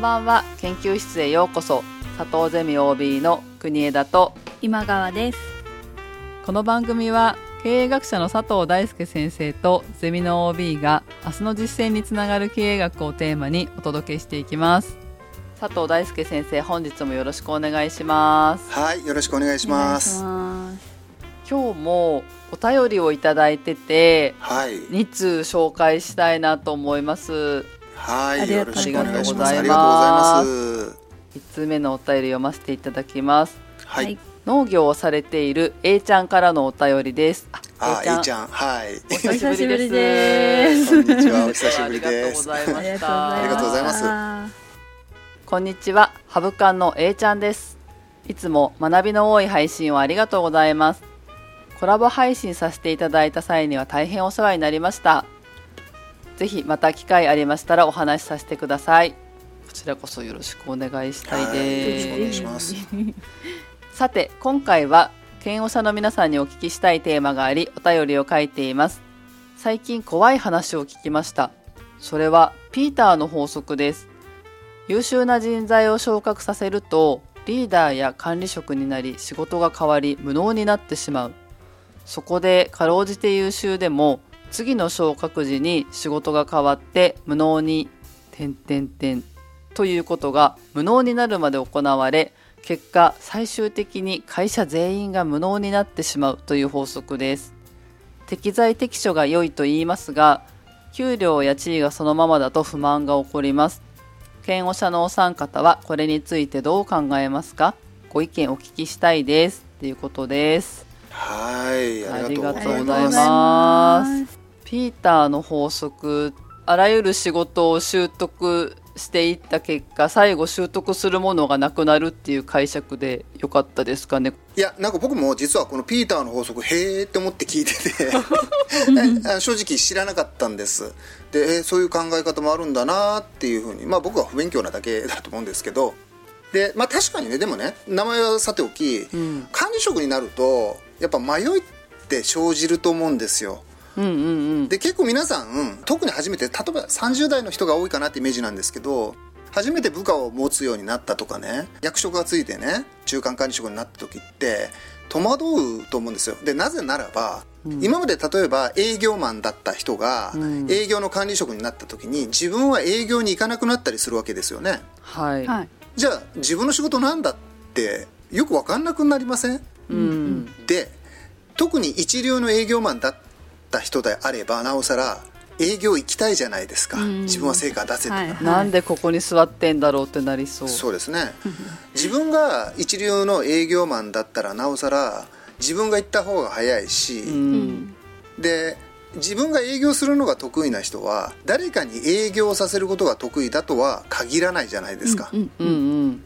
んばんは。研究室へようこそ。佐藤ゼミ OB の国枝と今川です。この番組は経営学者の佐藤大輔先生とゼミの OB が明日の実践につながる経営学をテーマにお届けしていきます。佐藤大輔先生本日もよろしくお願いします。はいよろしくお願いします。今日もお便りをいただいてて、はい、2通紹介したいなと思いますはいよろしくお願いしますありがとうございます1通目のお便り読ませていただきますはい、農業をされている A ちゃんからのお便りですあ、A ちゃん、はい。お久しぶりです。こんにちは、お久しぶりです。ありがとうございます。こんにちは、ハブカンの A ちゃんです。いつも学びの多い配信をありがとうございます。コラボ配信させていただいた際には大変お世話になりました。ぜひまた機会ありましたらお話しさせてください。こちらこそよろしくお願いしたいです。よろしくお願いします。さて、今回は検温者の皆さんにお聞きしたいテーマがあり、お便りを書いています。最近怖い話を聞きました。それはピーターの法則です。優秀な人材を昇格させるとリーダーや管理職になり仕事が変わり無能になってしまうそこでかろうじて優秀でも次の昇格時に仕事が変わって無能に点点点ということが無能になるまで行われ結果最終的に会社全員が無能になってしまうという法則です。適材適所が良いと言いますが給料や地位がそのままだと不満が起こります。嫌悪者のお三方はこれについてどう考えますか？ご意見お聞きしたいです。ということです。はいありがとうございますピーターの法則あらゆる仕事を習得していった結果最後習得するものがなくなるっていう解釈でよかったですかね。いやなんか僕も実はこのピーターの法則へえって思って聞いてて 正直知らなかったんです。で、えそういう考え方もあるんだなっていうふうにまあ僕は不勉強なだけだと思うんですけど。でまあ確かにねでもね名前はさておき、うん、管理職になるとやっぱ迷いって生じると思うんですようんうんうん、で結構皆さん特に初めて例えば30代の人が多いかなってイメージなんですけど初めて部下を持つようになったとかね役職がついてね中間管理職になった時って戸惑うと思うんですよ。でなぜならば、うん、今まで例えば営業マンだった人が営業の管理職になった時に自分は営業に行かなくなったりするわけですよね。はい。じゃあ自分の仕事なんだってよく分かんなくなりません、うん、で特に一流の営業マンだっった人であればなおさら営業行きたいじゃないですか、自分は成果出せて、はいはい、なんでここに座ってんだろうってなりそう。そうですね。自分が一流の営業マンだったらなおさら自分が行った方が早いし、うん、で自分が営業するのが得意な人は誰かに営業させることが得意だとは限らないじゃないですか、うんうんうん、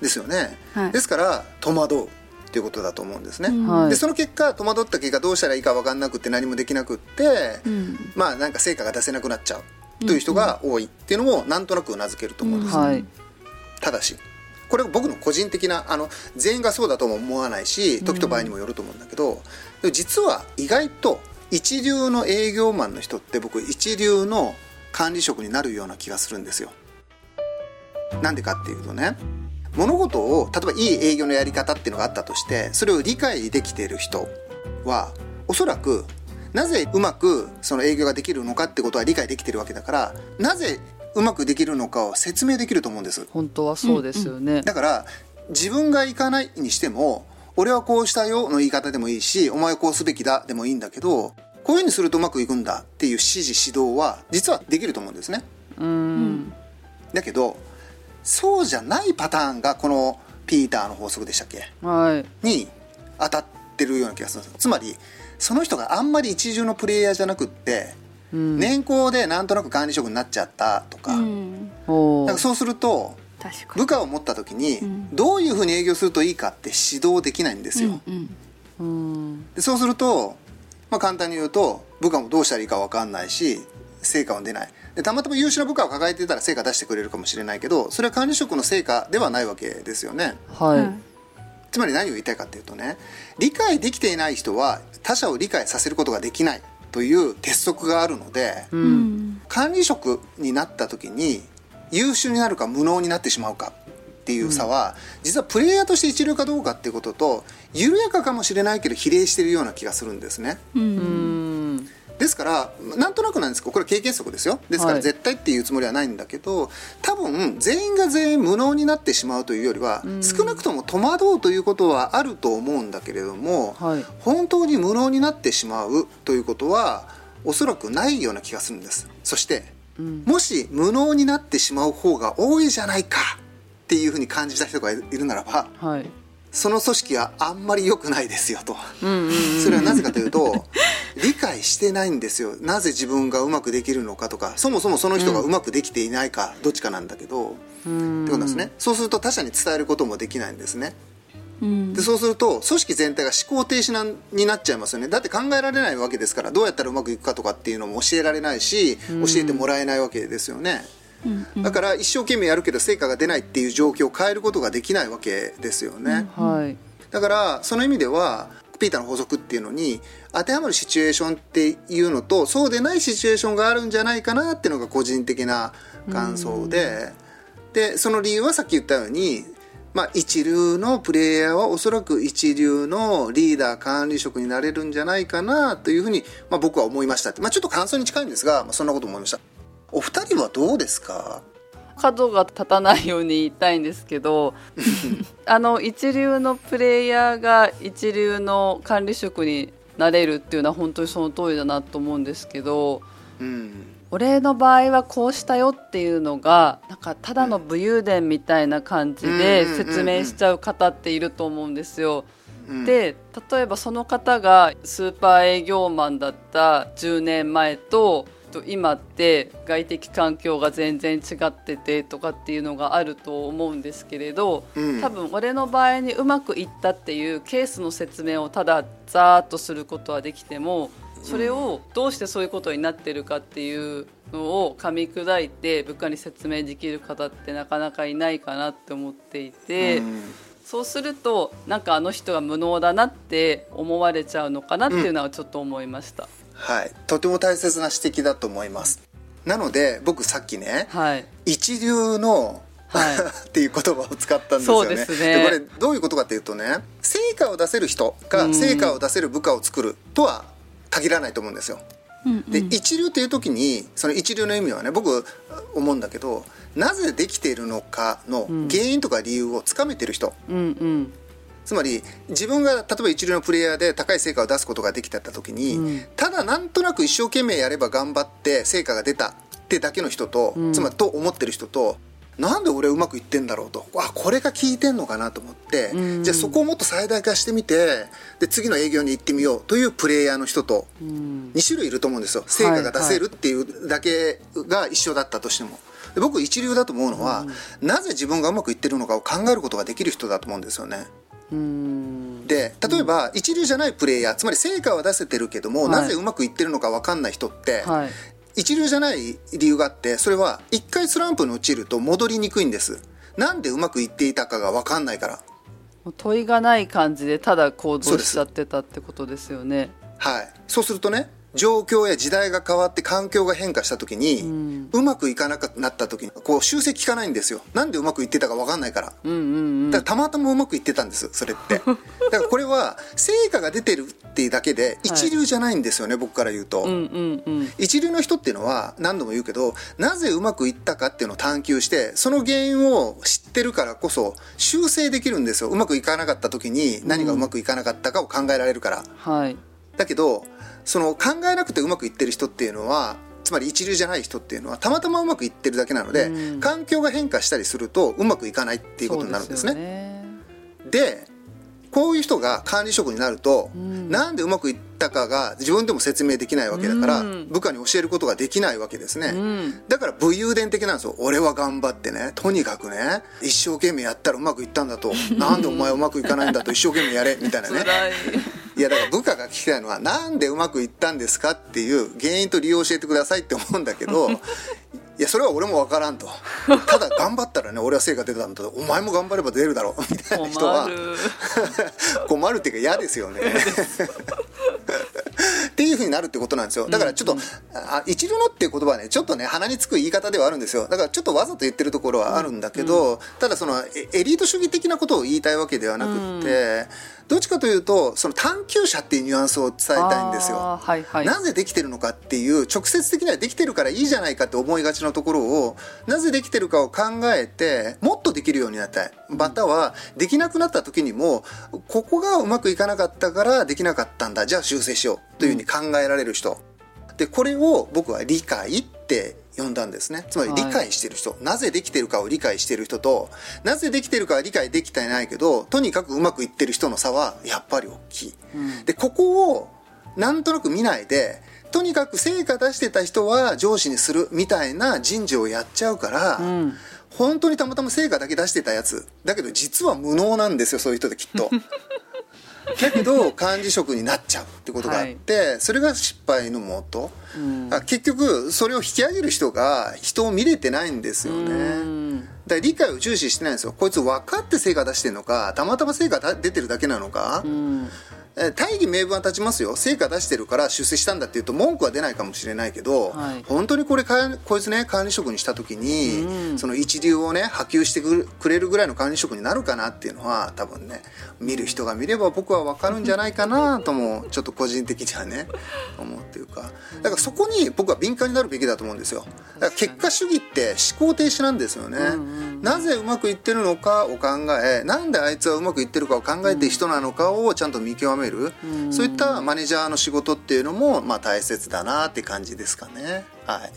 ですよね、はい、ですから戸惑うっていうことだと思うんですね、うん、でその結果戸惑った結果どうしたらいいか分かんなくって何もできなくって、うん、まあなんか成果が出せなくなっちゃうという人が多いっていうのもなんとなくうなずけると思うんです、はい、ただしこれ僕の個人的なあの全員がそうだとも思わないし時と場合にもよると思うんだけど、うん、実は意外と一流の営業マンの人って僕一流の管理職になるような気がするんですよ。なんでかっていうとね物事を例えばいい営業のやり方っていうのがあったとしてそれを理解できている人はおそらくなぜうまくその営業ができるのかってことは理解できてるわけだからなぜうまくできるのかを説明できると思うんです。本当はそうですよね、うんうん、だから自分が行かないにしても俺はこうしたよの言い方でもいいしお前はこうすべきだでもいいんだけどこういうふうにするとうまくいくんだっていう指示指導は実はできると思うんですね。うん。だけどそうじゃないパターンがこのピーターの法則でしたっけ、はい、に当たってるような気がするんですつまりその人があんまり一流のプレイヤーじゃなくって、うん、年功でなんとなく管理職になっちゃったとか,、うん、かそうすると部下を持った時にどういうふうに営業するといいかって指導できないんですよ。うん、でそうすると、まあ、簡単に言うと部下もどうしたらいいか分かんないし成果は出ないでたまたま優秀な部下を抱えていたら成果出してくれるかもしれないけどそれは管理職の成果ではないわけですよね。はい、つまり何を言いたいかっていうとね理解できていない人は他者を理解させることができないという鉄則があるので、うん、管理職になった時に優秀になるか無能になってしまうかっていう差は、実はプレイヤーとして一流かどうかっていうことと緩やかかもしれないけど比例してるような気がするんですね。うんですからなんとなくなんですけどこれ経験則ですよ。ですからはい。絶対っていうつもりはないんだけど、多分全員が全員無能になってしまうというよりは、少なくとも戸惑うということはあると思うんだけれども、はい。本当に無能になってしまうということはおそらくないような気がするんです。そして、もし無能になってしまう方が多いじゃないかっていうふうに感じた人がいるならばはいその組織はあんまり良くないですよと。うんうんうん。それはなぜかというと理解してないんですよ。なぜ自分がうまくできるのかとか。そもそもその人がうまくできていないか、どっちかなんだけど、うん。ってことですね。そうすると他者に伝えることもできないんですね。うん。でそうすると組織全体が思考停止なになっちゃいますよね。だって考えられないわけですからどうやったらうまくいくかとかっていうのも教えられないし、教えてもらえないわけですよねだから一生懸命やるけど成果が出ないっていう状況を変えることができないわけですよね、はい。だからその意味ではピーターの法則っていうのに当てはまるシチュエーションっていうのとそうでないシチュエーションがあるんじゃないかなっていうのが個人的な感想で。でその理由はさっき言ったように、まあ、一流のプレイヤーはおそらく一流のリーダー管理職になれるんじゃないかなというふうに、まあ、僕は思いましたって、まあ、ちょっと感想に近いんですが、まあ、そんなこと思いましたお二人はどうですか？角が立たないように言いたいんですけど あの一流のプレイヤーが一流の管理職になれるっていうのは本当にその通りだなと思うんですけどうん。俺の場合はこうしたよっていうのがなんかただの武勇伝みたいな感じでうん説明しちゃう方っていると思うんですよ。うん。で例えばその方がスーパー営業マンだった10年前とと今って外的環境が全然違っててとかっていうのがあると思うんですけれど、うん。多分俺の場合にうまくいったっていうケースの説明をただざーっとすることはできてもそれをどうしてそういうことになってるかっていうのを噛み砕いて部下に説明できる方ってなかなかいないかなって思っていて。うん。そうするとなんかあの人が無能だなって思われちゃうのかなっていうのはちょっと思いました、はい、とても大切な指摘だと思います。なので僕さっきねはい。一流の、はい。っていう言葉を使ったんですよね。ですね。これどういうことかっていうとね成果を出せる人がうん成果を出せる部下を作るとは限らないと思うんですよ。うんで一流っていう時にその一流の意味はね僕思うんだけどなぜできているのかの原因とか理由をつかめてる人、うんうんつまり自分が例えば一流のプレイヤーで高い成果を出すことができてた時に、うん。ただなんとなく一生懸命やれば頑張って成果が出たってだけの人と、うん。つまりと思ってる人となんで俺うまくいってんだろうと。あこれが効いてんのかなと思って、うん。じゃあそこをもっと最大化してみてで次の営業に行ってみようというプレイヤーの人とうん。2種類いると思うんですよ。成果が出せるっていうだけが一緒だったとしても。で僕一流だと思うのは、なぜ自分がうまくいってるのかを考えることができる人だと思うんですよね。うんで例えば一流じゃないプレイヤーつまり成果は出せてるけども、はい。なぜうまくいってるのか分かんない人って、はい。一流じゃない理由があってそれは一回スランプに陥ると戻りにくいんです。なんでうまくいっていたかが分かんないから。もう問いがない感じでただ行動しちゃってたってことですよね。はい。そうするとね状況や時代が変わって環境が変化した時に、ん。うまくいかなくなった時にこう修正効かないんですよ。なんでうまくいってたか分かんないから。うんうんうん。だからたまたまうまくいってたんですそれって。だからこれは成果が出てるっていうだけで一流じゃないんですよね、僕から言うと、うんうんうん。一流の人っていうのは何度も言うけどなぜうまくいったかっていうのを探求してその原因を知ってるからこそ修正できるんですよ。うまくいかなかった時に何がうまくいかなかったかを考えられるから、はい。だけどその考えなくてうまくいってる人っていうのはつまり一流じゃない人っていうのはたまたまうまくいってるだけなので、うん。環境が変化したりするとうまくいかないっていうことになるんですね。でこういう人が管理職になると、ん。なんでうまくいったかが自分でも説明できないわけだから、うん。部下に教えることができないわけですね、うん。だから武勇伝的なんですよ。俺は頑張ってね。とにかくね一生懸命やったらうまくいったんだと。なんでお前うまくいかないんだと。一生懸命やれ。みたいなね。いやだから部下が聞きたいのはなんでうまくいったんですかっていう原因と理由を教えてくださいって思うんだけど いやそれは俺も分からんと。ただ頑張ったらね俺は成果出たんだと。お前も頑張れば出るだろう。みたいな人は。困る。困るっていうか嫌ですよね。っていうふうになるってことなんですよ。だからちょっと、あ一流のっていう言葉はねちょっとね鼻につく言い方ではあるんですよ。だからちょっとわざと言ってるところはあるんだけど、ただそのエエリート主義的なことを言いたいわけではなくって、どっちかというとその探求者っていうニュアンスを伝えたいんですよ。はいはい。なぜできてるのかっていう直接的にはできてるからいいじゃないかって思いがちなところをなぜできてるかを考えてもっとできるようになりたい。またはできなくなった時にもここがうまくいかなかったからできなかったんだ。じゃあ修正しよう。というふうに考えられる人。でこれを僕は理解って呼んだんですね。つまり理解してる人、なぜできてるかを理解してる人となぜできてるかは理解できてないけどとにかくうまくいってる人の差はやっぱり大きい。でここをなんとなく見ないでとにかく成果出してた人は上司にするみたいな人事をやっちゃうから、ん。本当にたまたま成果だけ出してたやつ。だけど実は無能なんですよそういう人ってきっと。だけど管理職になっちゃうってことがあって、それが失敗のもと、あ結局それを引き上げる人が人を見れてないんですよね。うん。だから理解を重視してないんですよ。こいつ分かって成果出してるのかたまたま成果だ出てるだけなのか、うん。えー大義名分は立ちますよ。成果出してるから出世したんだっていうと文句は出ないかもしれないけど、はい。本当にこれかこいつね管理職にした時に、うん。その一流をね波及してくくれるぐらいの管理職になるかなっていうのは多分ね見る人が見れば僕は分かるんじゃないかなともちょっと個人的にはね思うっていうか。だからそこに僕は敏感になるべきだと思うんですよ。だから結果主義って思考停止なんですよね、なぜうまくいってるのかを考えなんであいつはうまくいってるかを考えてる人なのかをちゃんと見極める、そういったマネージャーの仕事っていうのもまあ大切だなって感じですかね。はい。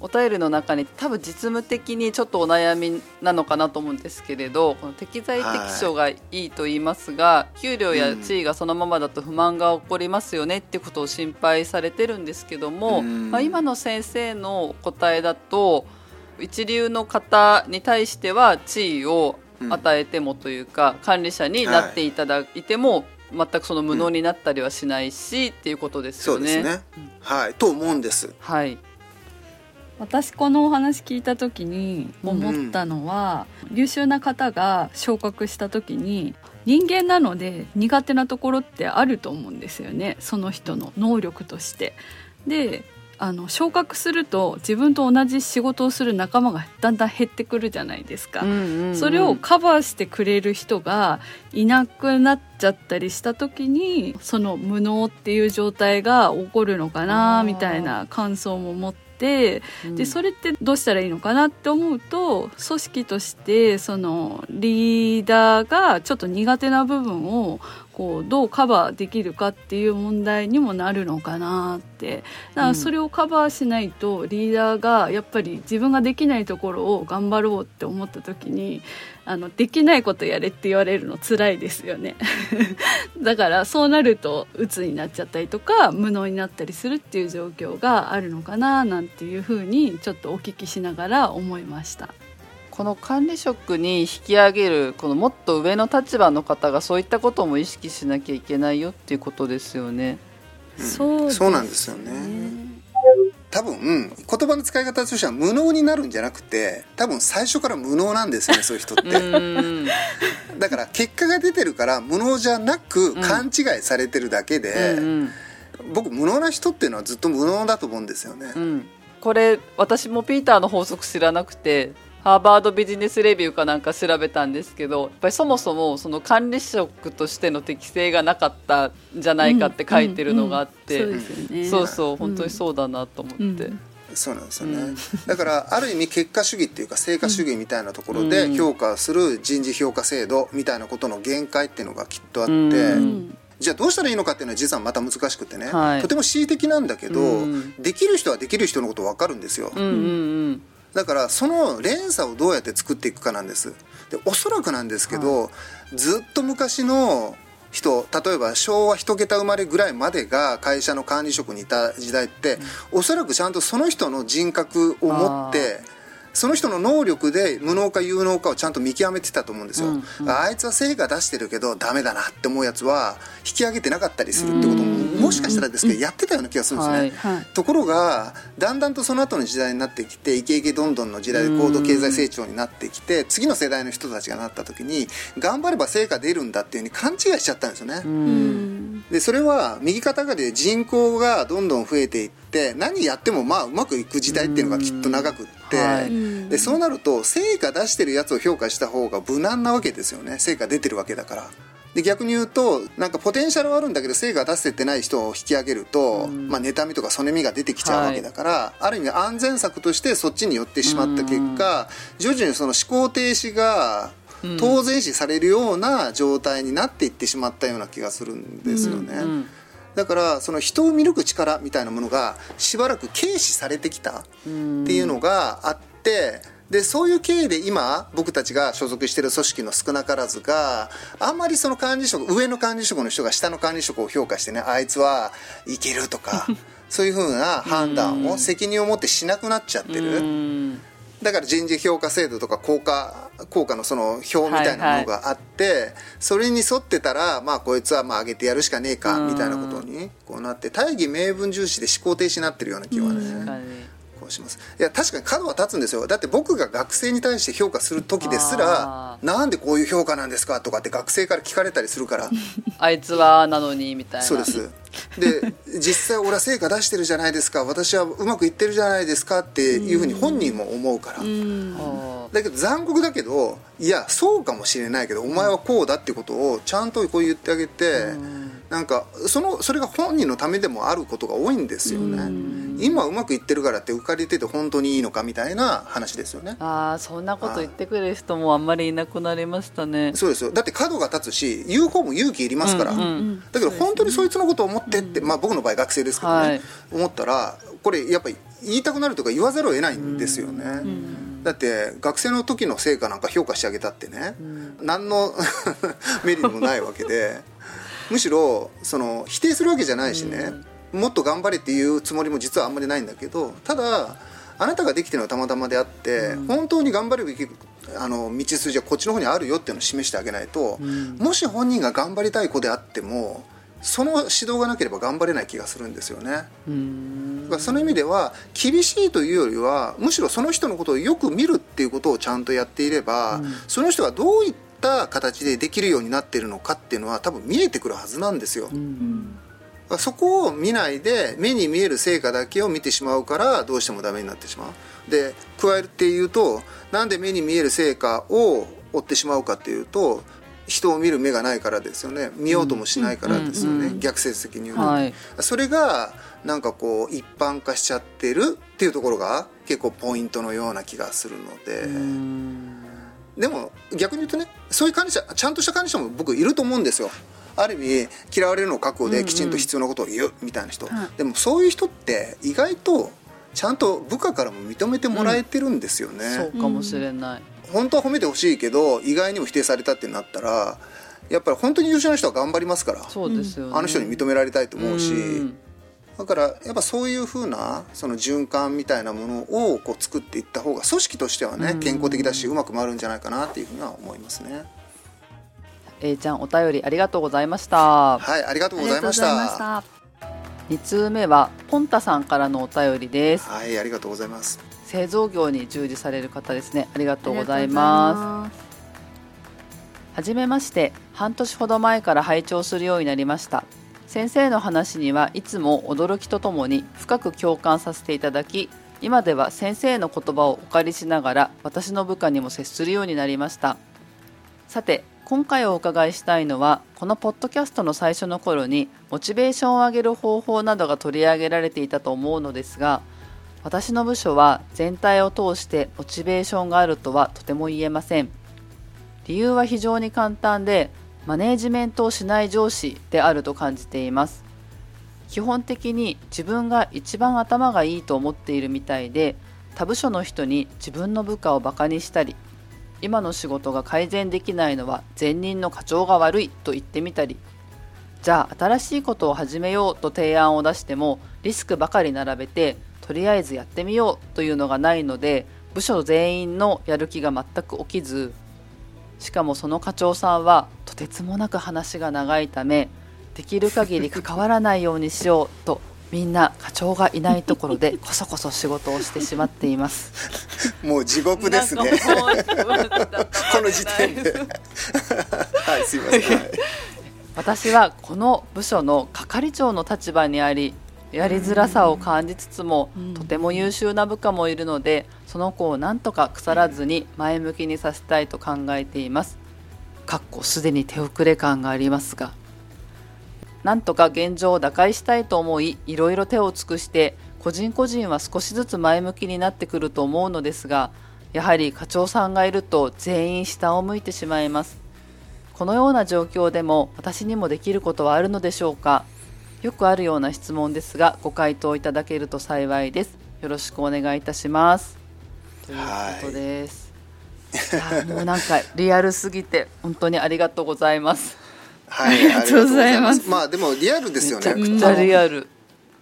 お便りの中に多分実務的にちょっとお悩みなのかなと思うんですけれどこの適材適所がいいと言いますが、給料や地位がそのままだと不満が起こりますよねってことを心配されてるんですけども、うん。まあ、今の先生のお答えだと一流の方に対しては地位を与えてもというか、管理者になっていただいても、全くその無能になったりはしないし、っていうことですそよね。うですね、はい。と思うんです。はい、私このお話聞いた時に思ったのは、優秀な方が昇格した時に人間なので苦手なところってあると思うんですよね。その人の能力として。であの昇格すると自分と同じ仕事をする仲間がだんだん減ってくるじゃないですか。うんうんうんそれをカバーしてくれる人がいなくなっちゃったりした時にその無能っていう状態が起こるのかあなー。みたいな感想も持ってうん。でそれってどうしたらいいのかなって思うと組織としてそのリーダーがちょっと苦手な部分をこうどうカバーできるかっていう問題にもなるのかなって。だからそれをカバーしないとリーダーがやっぱり自分ができないところを頑張ろうって思った時にあのできないことやれって言われるの辛いですよね。だからそうなると鬱になっちゃったりとか無能になったりするっていう状況があるのかななんていうふうにちょっとお聞きしながら思いました。この管理職に引き上げるこのもっと上の立場の方がそういったことも意識しなきゃいけないよっていうことですよね。そうですそうなんですよね。多分言葉の使い方としては無能になるんじゃなくて多分最初から無能なんですよね そういう人っうてん。だから結果が出てるから無能じゃなく勘違いされてるだけで、うん。僕無能な人っていうのはずっと無能だと思うんですよね、うん。これ私もピーターの法則知らなくてハーバードビジネスレビューかなんか調べたんですけどやっぱりそもそもその管理職としての適性がなかったんじゃないかって書いてるのがあって、うんうんうんそうそうそう本当にそうだなと思って。うん。そうなんですよね、うん。だからある意味結果主義っていうか成果主義みたいなところでうん。評価する人事評価制度みたいなことの限界っていうのがきっとあって、うん。うんじゃあどうしたらいいのかっていうのは実はまた難しくてね、はい。とても恣意的なんだけど、うん。できる人はできる人のこと分かるんですよ、うんうんだからその連鎖をどうやって作っていくかなんです。でおそらくなんですけど、ずっと昔の人例えば昭和一桁生まれぐらいまでが会社の管理職にいた時代って、おそらくちゃんとその人の人格を持ってその人の能力で無能か有能かをちゃんと見極めてたと思うんですよ、うんうん。あいつは成果出してるけどダメだなって思うやつは引き上げてなかったりするってことももしかしたらですけどやってたような気がするんですね、はい。はい。ところがだんだんとその後の時代になってきてイケイケどんどんの時代で高度経済成長になってきて次の世代の人たちがなった時に頑張れば成果出るんだっていうふうに勘違いしちゃったんですよね、でそれは右肩上がりで人口がどんどん増えていって何やってもまあうまくいく時代っていうのがきっと長くって、はい。うん。でそうなると成果出してるやつを評価した方が無難なわけですよね。成果出てるわけだから。で逆に言うとなんかポテンシャルはあるんだけど成果出せてない人を引き上げると、うん。まあ、妬みとかそねみが出てきちゃうわけだから、ある意味安全策としてそっちに寄ってしまった結果、徐々にその思考停止が当然視されるような状態になっていってしまったような気がするんですよね。うん。だからその人を見抜く力みたいなものがしばらく軽視されてきたっていうのがあってでそういう経緯で今僕たちが所属している組織の少なからずがあんまりその管理職上の管理職の人が下の管理職を評価してねあいつはいけるとか そういうふうな判断を責任を持ってしなくなっちゃってる。うん。だから人事評価制度とか効果効果のその表みたいなものがあって、それに沿ってたらまあこいつはまあ上げてやるしかねえかうん。みたいなことにこうなって大義名分重視で思考停止になってるような気はね、こうします。いや確かに角は立つんですよ。だって僕が学生に対して評価する時ですらあなんでこういう評価なんですかとかって学生から聞かれたりするから。あいつはなのにみたいな。そうです。で実際俺は成果出してるじゃないですか。私はうまくいってるじゃないですかっていうふうに本人も思うから、だけど残酷だけどいやそうかもしれないけどお前はこうだってことをちゃんとこう言ってあげて、なんかそのそれが本人のためでもあることが多いんですよね、今うまくいってるからって浮かれてて本当にいいのかみたいな話ですよね。ーあーそんなこと言ってくる人もあんまりいなくなりましたね。そうですよ。だって角が立つし言う方も勇気いりますから、うんうんだけど本当にそいつのことを思ってって、まあ僕の場合学生ですけどね、はい。思ったらこれやっぱり言いたくなるとか言わざるを得ないんですよね、だって学生の時の成果なんか評価してあげたってね、何の メリットもないわけでむしろその否定するわけじゃないしね、もっと頑張れっていうつもりも実はあんまりないんだけどただあなたができてるのはたまたまであって、本当に頑張るべきあの道筋はこっちの方にあるよっていうのを示してあげないと、もし本人が頑張りたい子であってもその指導がなければ頑張れない気がするんですよね。うん。その意味では厳しいというよりはむしろその人のことをよく見るっていうことをちゃんとやっていれば、その人がどういった形でできるようになっているのかっていうのは多分見えてくるはずなんですよ。だからそこを見ないで目に見える成果だけを見てしまうからどうしてもダメになってしまう。で加えて言うとなんで目に見える成果を追ってしまうかっていうと人を見る目がないからですよね。見ようともしないからですよね、うん逆説的に言うと、はい。それがなんかこう一般化しちゃってるっていうところが結構ポイントのような気がするので、うんでも逆に言うとねそういう管理者ちゃんとした管理者も僕いると思うんですよ。ある意味嫌われるのを覚悟できちんと必要なことを言うみたいな人、でもそういう人って意外とちゃんと部下からも認めてもらえてるんですよね、そうかもしれない、本当は褒めてほしいけど意外にも否定されたってなったらやっぱり本当に優秀な人は頑張りますから。そうですよね、あの人に認められたいと思うし、うんだからやっぱそういうふうなその循環みたいなものをこう作っていった方が組織としてはねうん健康的だしうまく回るんじゃないかなっていうふうには思いますね。A ちゃんお便りありがとうございましたはいありがとうあございました。した。2通目はポンタさんからのお便りですはいありがとうございます。製造業に従事される方ですねありがとうございますはじめまして半年ほど前から拝聴するようになりました先生の話にはいつも驚きとともに深く共感させていただき今では先生の言葉をお借りしながら私の部下にも接するようになりました。さて今回お伺いしたいのはこのポッドキャストの最初の頃にモチベーションを上げる方法などが取り上げられていたと思うのですが私の部署は全体を通してモチベーションがあるとはとても言えません。理由は非常に簡単でマネージメントをしない上司であると感じています。基本的に自分が一番頭がいいと思っているみたいで他部署の人に自分の部下をバカにしたり今の仕事が改善できないのは前任の課長が悪いと言ってみたりじゃあ新しいことを始めようと提案を出してもリスクばかり並べてとりあえずやってみようというのがないので部署全員のやる気が全く起きずしかもその課長さんはとてつもなく話が長いためできる限り関わらないようにしようとみんな課長がいないところで こそこそ仕事をしてしまっています。もう地獄ですね。この時点で。はいすいません。はい私はこの部署の係長の立場にありやりづらさを感じつつも、うんとても優秀な部下もいるのでその子をなんとか腐らずに前向きにさせたいと考えています。かっこすでに手遅れ感がありますがなんとか現状を打開したいと思いいろいろ手を尽くして個人個人は少しずつ前向きになってくると思うのですがやはり課長さんがいると全員下を向いてしまいます。このような状況でも私にもできることはあるのでしょうか。よくあるような質問ですがご回答いただけると幸いです。よろしくお願いいたします。ということです、いやもうなんかリアルすぎて本当にありがとうございます。はい、ありがとうございます。まあでもリアルですよね。くちゃリアル。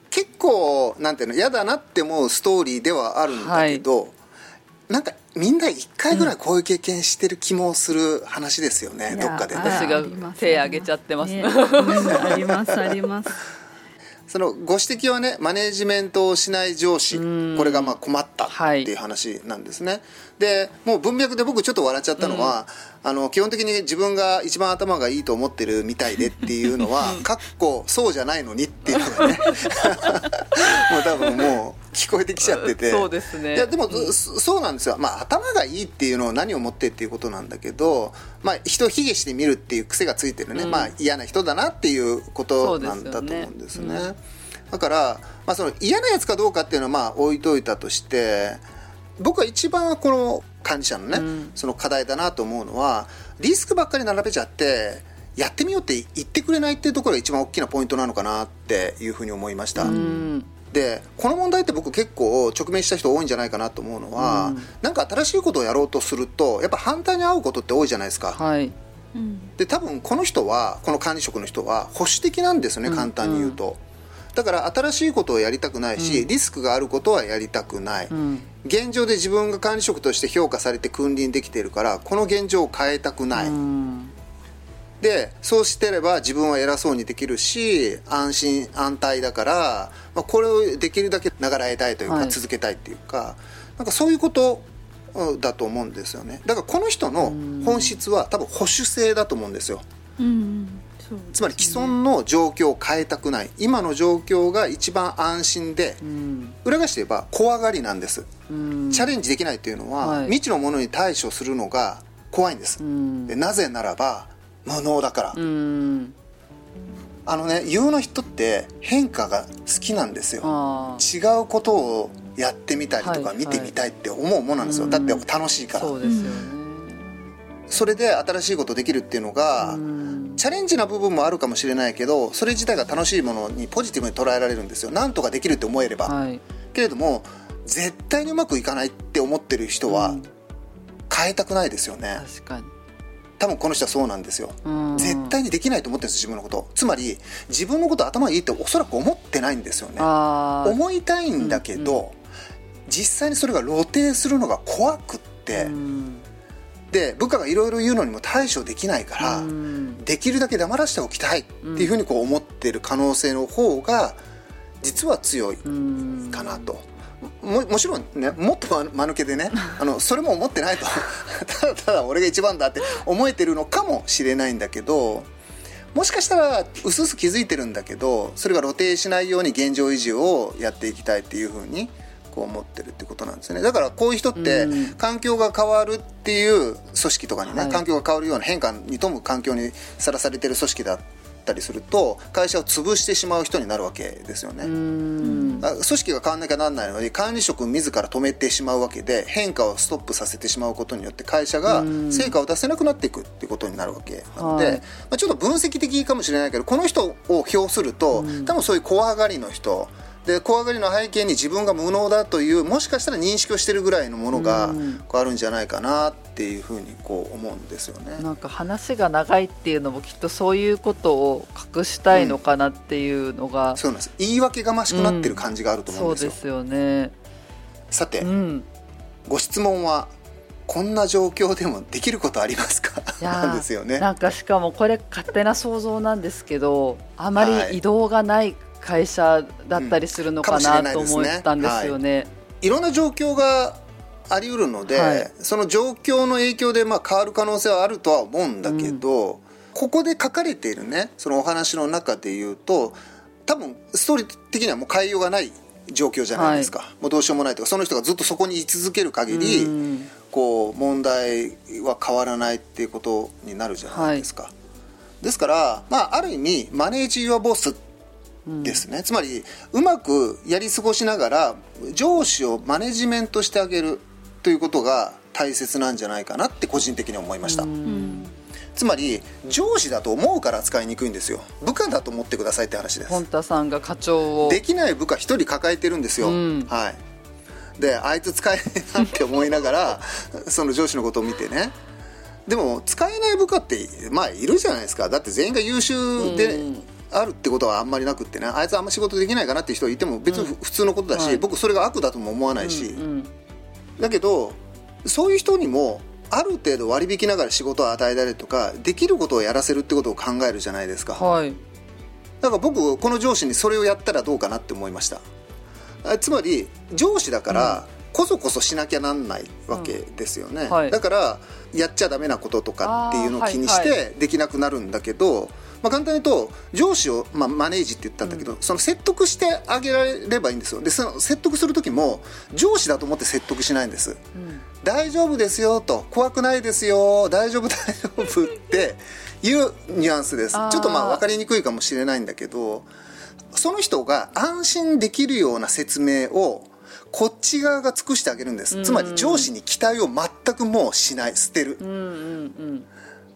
結構なんていうの嫌だなって思うストーリーではあるんだけど、なんかみんな一回ぐらいこういう経験してる気もする話ですよね、うんどっかでね。私が手挙げちゃってます、ありますありますそのご指摘はねマネジメントをしない上司うん。これがまあ困ったはい。っていう話なんですね、でもう文脈で僕ちょっと笑っちゃったのは、あの基本的に自分が一番頭がいいと思ってるみたいでっていうのは かっこそうじゃないのにっていうのがね。もう多分もう聞こえてきちゃってて。そうですね。いやでも、そそうなんですよ、まあ、頭がいいっていうのを何をもってっていうことなんだけど、まあ、人を卑下して見るっていう癖がついてるね、うん。まあ、嫌な人だなっていうことなんだと思うんですね。だから、まあ、その嫌なやつかどうかっていうのはまあ置いといたとして僕は一番この管理者のね、うん。その課題だなと思うのはリスクばっかり並べちゃってやってみようって言ってくれないっていうところが一番大きなポイントなのかなっていうふうに思いました。うんでこの問題って僕結構直面した人多いんじゃないかなと思うのは、うん。なんか新しいことをやろうとするとやっぱ反対に合うことって多いじゃないですか。はい。うん。で多分この人はこの管理職の人は保守的なんですよねうん。簡単に言うと、だから新しいことをやりたくないし、うん。リスクがあることはやりたくない、うん。現状で自分が管理職として評価されて君臨できているからこの現状を変えたくない、うんでそうしてれば自分は偉そうにできるし安心安泰だから、まあ、これをできるだけ長らえたいというか、はい。続けたいっていうかなんかそういうことうんだと思うんですよね。だからこの人の本質は多分保守性だと思うんですよ。うんつまり既存の状況を変えたくない。今の状況が一番安心でうん。裏返して言えば怖がりなんです、うん。チャレンジできないっていうのは、はい。未知のものに対処するのが怖いんです、うん。でなぜならば無能だから、うん。あのね有の人って変化が好きなんですよ。あ違うことをやってみたりとかはい見てみたいって思うもんなんですよ、うん。だって楽しいから。ね。それで新しいことできるっていうのが、うん。チャレンジな部分もあるかもしれないけどそれ自体が楽しいものにポジティブに捉えられるんですよ。なんとかできるって思えれば、はい。けれども絶対にうまくいかないって思ってる人はうん。変えたくないですよね、確かに多分この人はそうなんですよ、うん。絶対にできないと思ってるんです自分のこと。つまり自分のこと頭いいっておそらく思ってないんですよね。思いたいんだけど、実際にそれが露呈するのが怖くって、うん。で部下がいろいろ言うのにも対処できないから、うん。できるだけ黙らせておきたいっていうふうにこう思ってる可能性の方が実は強いうん。かなと。ももちろんねもっとま間抜けでね あのそれも思ってないと。ただただ俺が一番だって思えてるのかもしれないんだけどもしかしたらうすうす気づいてるんだけどそれが露呈しないように現状維持をやっていきたいっていうふうにこう思ってるってことなんですよね。だからこういう人ってうん。環境が変わるっていう組織とかにね、はい。環境が変わるような変化に富む環境にさらされてる組織だったりすると会社を潰してしまう人になるわけですよね。組織が変わんなきゃなんないのに管理職自ら止めてしまうわけで変化をストップさせてしまうことによって会社がうん。成果を出せなくなっていくってことになるわけなので、はい。まあ、ちょっと分析的かもしれないけどこの人を評すると、うん。多分そういう怖がりの人で怖がりの背景に自分が無能だというもしかしたら認識をしてるぐらいのものがうんこうあるんじゃないかなっていうふうにこう思うんですよね。なんか話が長いっていうのもきっとそういうことを隠したいのかなっていうのが、そうなんです言い訳がましくなってる感じがあると思うんですよ。そうですよね。さて、うん、ご質問はこんな状況でもできることありますか？なんですよね。なんかしかもこれ勝手な想像なんですけどあまはいり移動がない会社だったりするのかうんかもしれなと思ったんですよね。い。ろんな状況があり得るので、はい。その状況の影響でまあ変わる可能性はあるとは思うんだけど、ここで書かれているねそのお話の中で言うと多分ストーリー的にはもう変えようがない状況じゃないですか、もうどうしようもないとかその人がずっとそこに居続ける限り、うん。こう問題は変わらないっていうことになるじゃないですか、ですからまあある意味マネージ・ユア・ボスですね、つまりうまくやり過ごしながら上司をマネジメントしてあげるということが大切なんじゃないかなって個人的に思いました、うん。つまり上司だと思うから使いにくいんですよ。部下だと思ってくださいって話です。ポンタさんが課長を。できない部下一人抱えてるんですよ、うん。はい。であいつ使えねえなって思いながらその上司のことを見てね。でも使えない部下ってまあいるじゃないですか。だって全員が優秀でうんあるってことはあんまりなくってね。あいつあんま仕事できないかなっていう人いても別に普通のことだし、はい。僕それが悪だとも思わないし、うんだけどそういう人にもある程度割り引きながら仕事を与えられるとかできることをやらせるってことを考えるじゃないですか、うんはい。だから僕この上司にそれをやったらどうかなって思いました。あつまり上司だからこそこそしなきゃなんないわけですよね、うんはいだからやっちゃダメなこととかっていうのを気にしてできなくなるんだけど、まあ、簡単に言うと上司を、まあ、マネージって言ったんだけど、その説得してあげられればいいんですよ。でその説得する時も上司だと思って説得しないんです。うん。大丈夫ですよと怖くないですよ大丈夫大丈夫っていうニュアンスです。ちょっとまあ分かりにくいかもしれないんだけどその人が安心できるような説明をこっち側が尽くしてあげるんです。つまり上司に期待を全くもうしない捨てる。うんうんうん。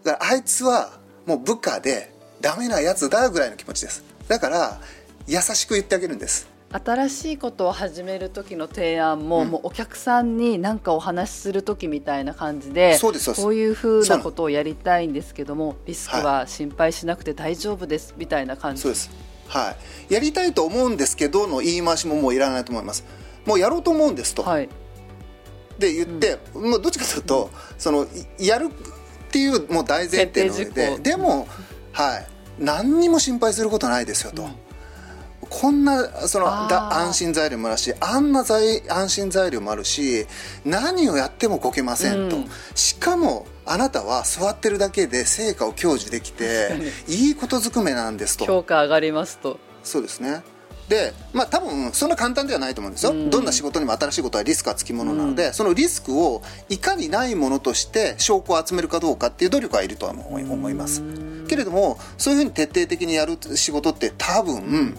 だからあいつはもう部下でダメなやつだぐらいの気持ちです。だから優しく言ってあげるんです。新しいことを始める時の提案も,、うん。もうお客さんに何かお話しする時みたいな感じでそうですそうです。こういうふうなことをやりたいんですけどもリスクは心配しなくて大丈夫ですみたいな感じ。そうです。はい。やりたいと思うんですけどの言い回しももういらないと思います。もうやろうと思うんですと、はい。で言って、もうどっちかというと、そのいやるっていうもう大前提の上決定事で項。でもはい何にも心配することないですよと、うん。こんなその安心材料もあるしあんな材安心材料もあるし何をやってもこけませんと、うん。しかもあなたは座ってるだけで成果を享受できていいことずくめなんですと。評価上がりますと。そうですねでまあ多分そんな簡単ではないと思うんですよ、うん。どんな仕事にも新しいことはリスクがつきものなので、そのリスクをいかにないものとして証拠を集めるかどうかっていう努力はいるとは思います。けれどもそういうふうに徹底的にやる仕事って多分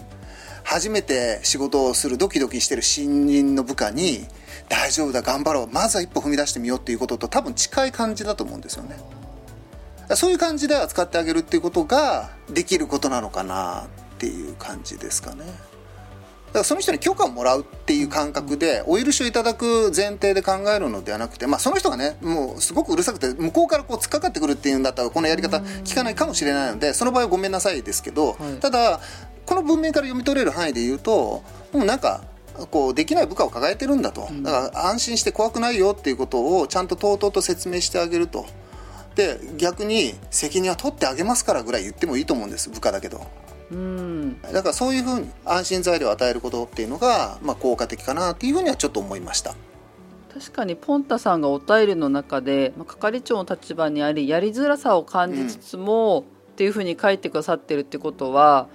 初めて仕事をするドキドキしてる新人の部下に大丈夫だ頑張ろうまずは一歩踏み出してみようっていうことと多分近い感じだと思うんですよね。そういう感じで扱ってあげるっていうことができることなのかなっていう感じですかね。だからその人に許可をもらうっていう感覚でお許しをいただく前提で考えるのではなくて、まあ、その人がねもうすごくうるさくて向こうからこう突っかかってくるっていうんだったらこのやり方聞かないかもしれないのでその場合はごめんなさいですけど、はい。ただこの文面から読み取れる範囲で言うともうなんかこうできない部下を抱えてるんだと。だから安心して怖くないよっていうことをちゃんととうとうと説明してあげると。で逆に責任は取ってあげますからぐらい言ってもいいと思うんです部下だけどうん。だからそういうふうに安心材料を与えることっていうのが、まあ、効果的かなっていうふうにはちょっと思いました。確かにポンタさんがお便りの中で、まあ、係長の立場にありやりづらさを感じつつも、っていうふうに書いてくださってるってことは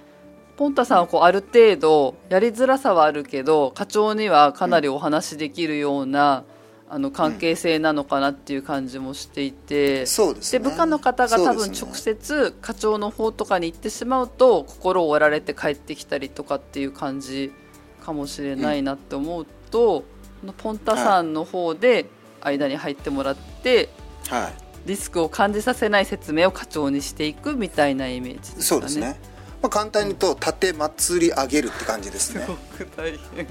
ポンタさんはこうある程度やりづらさはあるけど課長にはかなりお話しできるような、あの関係性なのかなっていう感じもしていて、そうですね。で部下の方が多分直接課長の方とかに行ってしまうと心を折られて帰ってきたりとかっていう感じかもしれないなって思うと、このポンタさんの方で間に入ってもらってはい。リスクを感じさせない説明を課長にしていくみたいなイメージですかね。そうですね、まあ、簡単に言うと立て祭り上げるって感じですね。すごく大変。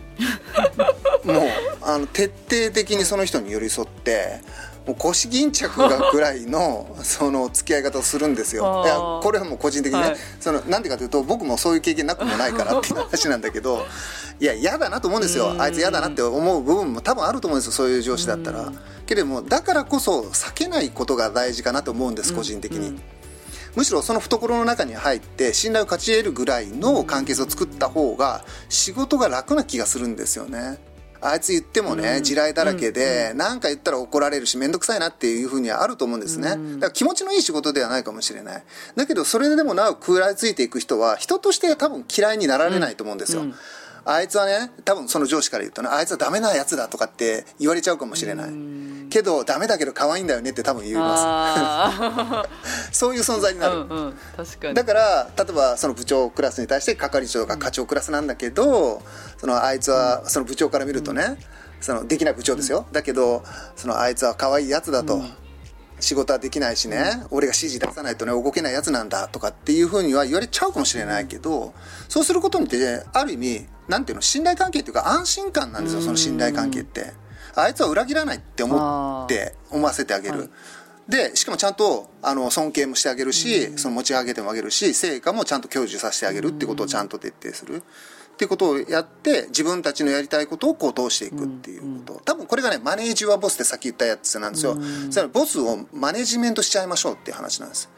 もうあの徹底的にその人に寄り添ってもう腰巾着がぐらいの その付き合い方をするんですよ。いやこれはもう個人的にね、はい。そのなんでかというと僕もそういう経験なくもないからっていう話なんだけどいや嫌だなと思うんですよ。うん。あいつ嫌だなって思う部分も多分あると思うんですよそういう上司だったら。うん。けれどもだからこそ避けないことが大事かなと思うんです個人的に。うんむしろその懐の中に入って信頼を勝ち得るぐらいの関係性を作った方が仕事が楽な気がするんですよね。あいつ言ってもね、地雷だらけで、なんか言ったら怒られるし、めんどくさいなっていうふうにはあると思うんですね。だから気持ちのいい仕事ではないかもしれない。だけど、それでもなお食らいついていく人は、人として多分嫌いになられないと思うんですよ。あいつはね、多分その上司から言うとね、あいつはダメなやつだとかって言われちゃうかもしれない。けど、ダメだけど可愛いんだよねって多分言います。そういう存在になる。うんうん、確かに。だから例えばその部長クラスに対して係長が課長クラスなんだけど、そのあいつはその部長から見るとね、そのできない部長ですよ、だけどそのあいつは可愛いやつだと、仕事はできないしね、俺が指示出さないとね動けないやつなんだとかっていうふうには言われちゃうかもしれないけどそうすることによってある意味なんていうの信頼関係っていうか安心感なんですよその信頼関係って。あいつは裏切らないって思って思わせてあげる。はいでしかもちゃんとあの尊敬もしてあげるし、その持ち上げてもあげるし成果もちゃんと享受させてあげるってことをちゃんと徹底する。っていうことをやって自分たちのやりたいことをこう通していくっていうこと、多分これがねマネージはボスってさっき言ったやつなんですよ、つまりボスをマネジメントしちゃいましょうっていう話なんです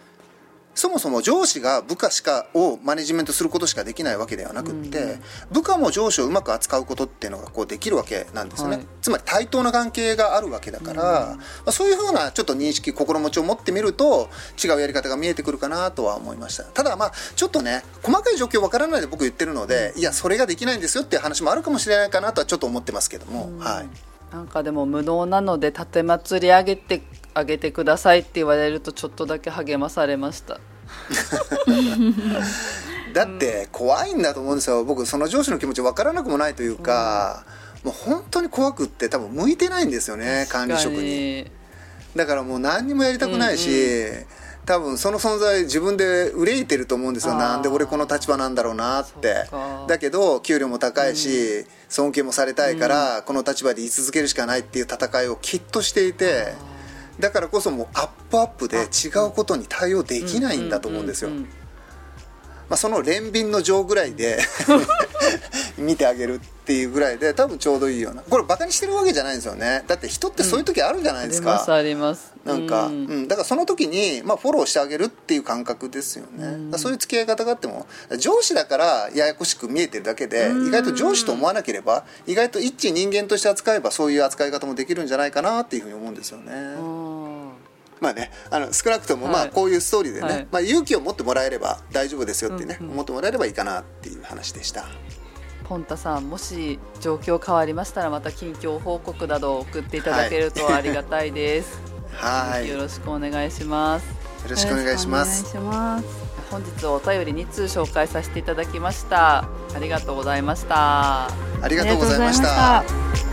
そもそも上司が部下しかをマネジメントすることしかできないわけではなくって、部下も上司をうまく扱うことっていうのがこうできるわけなんですよね、はい。つまり対等な関係があるわけだから、まあ、そういうふうなちょっと認識心持ちを持ってみると違うやり方が見えてくるかなとは思いました。ただまあちょっとね細かい状況わからないで僕言ってるのでいやそれができないんですよっていう話もあるかもしれないかなとはちょっと思ってますけども、はい。なんかでも無能なので盾祭り上げてあげてくださいって言われるとちょっとだけ励まされました。だって怖いんだと思うんですよ。僕その上司の気持ち分からなくもないというか、もう本当に怖くって多分向いてないんですよね管理職に。だからもう何にもやりたくないし、多分その存在自分で憂いてると思うんですよ。なんで俺この立場なんだろうなって。だけど給料も高いし、尊敬もされたいから、この立場で居続けるしかないっていう戦いをきっとしていてだからこそもうアップアップで違うことに対応できないんだと思うんですよ。ううんまあ、その連便の情ぐらいで 見てあげるっていうぐらいで多分ちょうどいいような。これバカにしてるわけじゃないんですよね。だって人ってそういう時あるじゃないですか、ありますあります。なんか、ううん。だからその時に、まあ、フォローしてあげるっていう感覚ですよね、だからそういう付き合い方があっても上司だからややこしく見えてるだけで意外と上司と思わなければ意外と一人間として扱えばそういう扱い方もできるんじゃないかなっていうふうに思うんですよね、うんまあね、あの少なくともまはい。あこういうストーリーでね、はい。まあ、勇気を持ってもらえれば大丈夫ですよってね、うんうん。思ってもらえればいいかなっていう話でした。ポンタさんもし状況変わりましたらまた近況報告などを送っていただけるとありがたいです、はい、よよろしくお願いします。ろしくお願いします。よろしくお願いします。本日お便り2通紹介させていただきました。ありがとうございました。ありがとうございまし。た